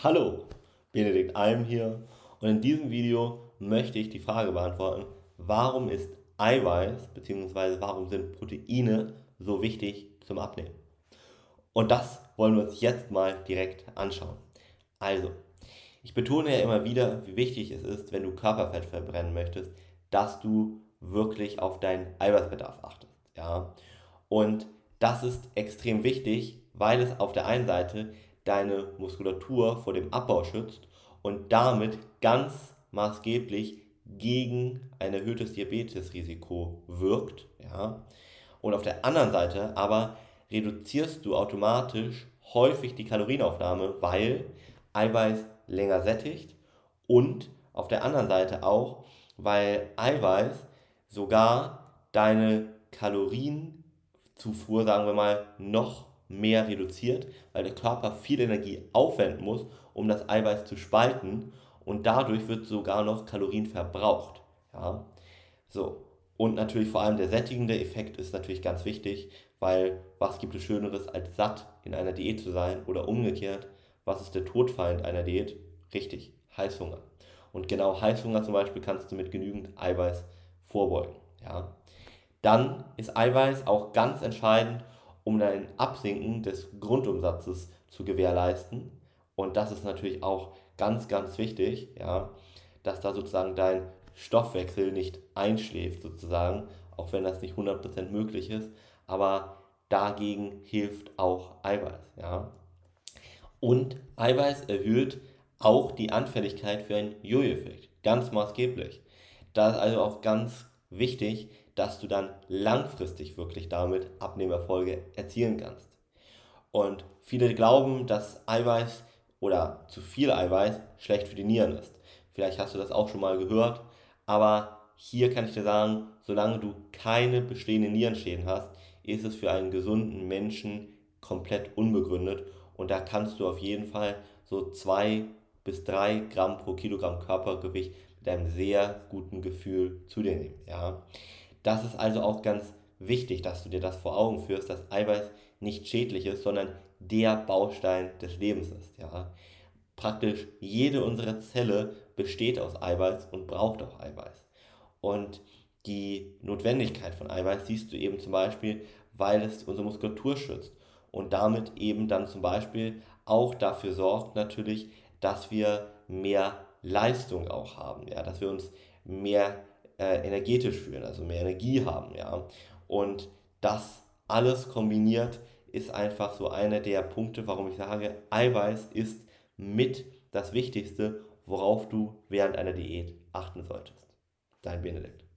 Hallo, Benedikt Alm hier und in diesem Video möchte ich die Frage beantworten, warum ist Eiweiß bzw. warum sind Proteine so wichtig zum Abnehmen? Und das wollen wir uns jetzt mal direkt anschauen. Also, ich betone ja immer wieder, wie wichtig es ist, wenn du Körperfett verbrennen möchtest, dass du wirklich auf deinen Eiweißbedarf achtest. Ja? Und das ist extrem wichtig, weil es auf der einen Seite deine Muskulatur vor dem Abbau schützt und damit ganz maßgeblich gegen ein erhöhtes Diabetesrisiko wirkt. Ja? Und auf der anderen Seite aber reduzierst du automatisch häufig die Kalorienaufnahme, weil Eiweiß länger sättigt und auf der anderen Seite auch, weil Eiweiß sogar deine Kalorienzufuhr, sagen wir mal, noch mehr reduziert, weil der Körper viel Energie aufwenden muss, um das Eiweiß zu spalten und dadurch wird sogar noch Kalorien verbraucht. Ja? So. Und natürlich vor allem der sättigende Effekt ist natürlich ganz wichtig, weil was gibt es Schöneres als satt in einer Diät zu sein oder umgekehrt, was ist der Todfeind einer Diät? Richtig, Heißhunger. Und genau Heißhunger zum Beispiel kannst du mit genügend Eiweiß vorbeugen. Ja? Dann ist Eiweiß auch ganz entscheidend, um ein Absinken des Grundumsatzes zu gewährleisten. Und das ist natürlich auch ganz, ganz wichtig, ja, dass da sozusagen dein Stoffwechsel nicht einschläft, sozusagen, auch wenn das nicht 100% möglich ist. Aber dagegen hilft auch Eiweiß. Ja. Und Eiweiß erhöht auch die Anfälligkeit für einen Jojo-Effekt, ganz maßgeblich. Da ist also auch ganz wichtig, dass du dann langfristig wirklich damit Abnehmerfolge erzielen kannst. Und viele glauben, dass Eiweiß oder zu viel Eiweiß schlecht für die Nieren ist. Vielleicht hast du das auch schon mal gehört, aber hier kann ich dir sagen, solange du keine bestehenden Nierenschäden hast, ist es für einen gesunden Menschen komplett unbegründet und da kannst du auf jeden Fall so 2 bis 3 Gramm pro Kilogramm Körpergewicht einem sehr guten Gefühl zu dir nehmen. Ja. Das ist also auch ganz wichtig, dass du dir das vor Augen führst, dass Eiweiß nicht schädlich ist, sondern der Baustein des Lebens ist. Ja. Praktisch jede unserer Zelle besteht aus Eiweiß und braucht auch Eiweiß. Und die Notwendigkeit von Eiweiß siehst du eben zum Beispiel, weil es unsere Muskulatur schützt und damit eben dann zum Beispiel auch dafür sorgt natürlich, dass wir mehr Leistung auch haben, ja, dass wir uns mehr äh, energetisch fühlen, also mehr Energie haben, ja. Und das alles kombiniert ist einfach so einer der Punkte, warum ich sage, Eiweiß ist mit das Wichtigste, worauf du während einer Diät achten solltest. Dein Benedikt.